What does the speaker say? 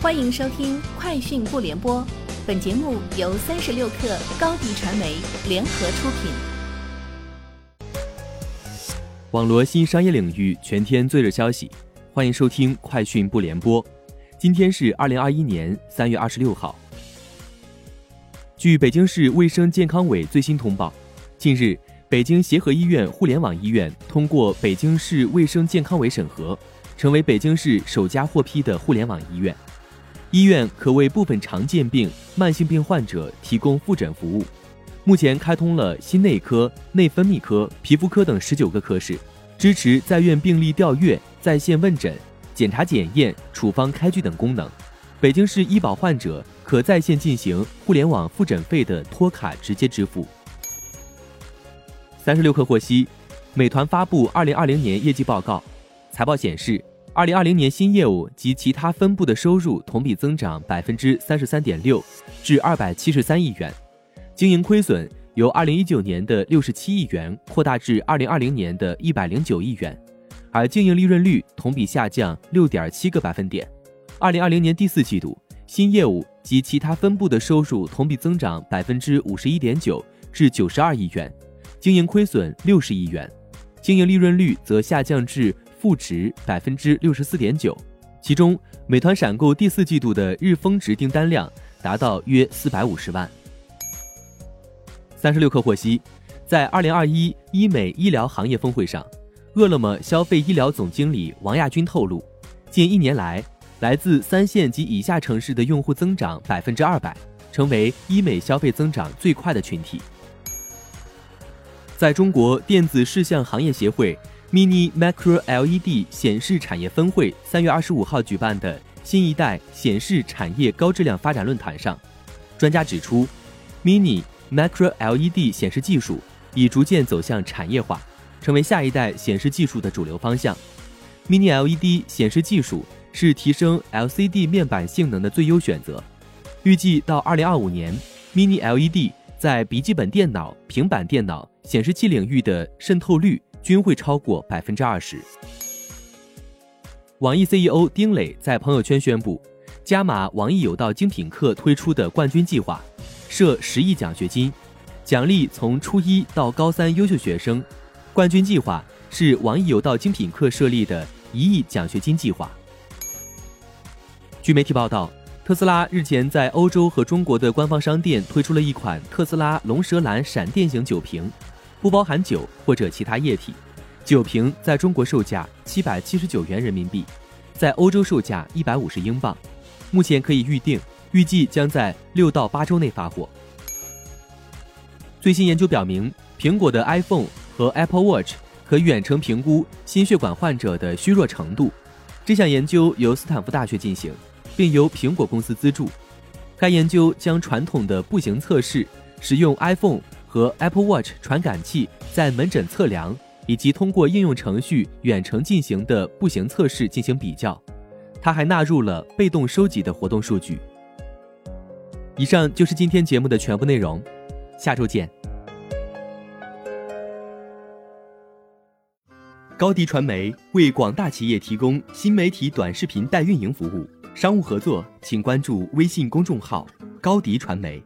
欢迎收听《快讯不联播》，本节目由三十六克高低传媒联合出品。网罗新商业领域全天最热消息，欢迎收听《快讯不联播》。今天是二零二一年三月二十六号。据北京市卫生健康委最新通报，近日，北京协和医院互联网医院通过北京市卫生健康委审核，成为北京市首家获批的互联网医院。医院可为部分常见病、慢性病患者提供复诊服务。目前开通了心内科、内分泌科、皮肤科等十九个科室，支持在院病历调阅、在线问诊、检查检验、处方开具等功能。北京市医保患者可在线进行互联网复诊费的托卡直接支付。三十六氪获悉，美团发布二零二零年业绩报告，财报显示。二零二零年新业务及其他分部的收入同比增长百分之三十三点六，至二百七十三亿元，经营亏损由二零一九年的六十七亿元扩大至二零二零年的一百零九亿元，而经营利润率同比下降六点七个百分点。二零二零年第四季度，新业务及其他分部的收入同比增长百分之五十一点九，至九十二亿元，经营亏损六十亿元，经营利润率则下降至。负值百分之六十四点九，其中美团闪购第四季度的日峰值订单量达到约四百五十万。三十六氪获悉，在二零二一医美医疗行业峰会上，饿了么消费医疗总经理王亚军透露，近一年来，来自三线及以下城市的用户增长百分之二百，成为医美消费增长最快的群体。在中国电子视像行业协会。Mini Macro LED 显示产业分会三月二十五号举办的新一代显示产业高质量发展论坛上，专家指出，Mini Macro LED 显示技术已逐渐走向产业化，成为下一代显示技术的主流方向。Mini LED 显示技术是提升 LCD 面板性能的最优选择。预计到二零二五年，Mini LED 在笔记本电脑、平板电脑显示器领域的渗透率。均会超过百分之二十。网易 CEO 丁磊在朋友圈宣布，加码网易有道精品课推出的冠军计划，设十亿奖学金，奖励从初一到高三优秀学生。冠军计划是网易有道精品课设立的一亿奖学金计划。据媒体报道，特斯拉日前在欧洲和中国的官方商店推出了一款特斯拉龙舌兰闪电型酒瓶。不包含酒或者其他液体，酒瓶在中国售价七百七十九元人民币，在欧洲售价一百五十英镑，目前可以预定，预计将在六到八周内发货。最新研究表明，苹果的 iPhone 和 Apple Watch 可远程评估心血管患者的虚弱程度。这项研究由斯坦福大学进行，并由苹果公司资助。该研究将传统的步行测试使用 iPhone。和 Apple Watch 传感器在门诊测量，以及通过应用程序远程进行的步行测试进行比较。它还纳入了被动收集的活动数据。以上就是今天节目的全部内容，下周见。高迪传媒为广大企业提供新媒体短视频代运营服务，商务合作请关注微信公众号高迪传媒。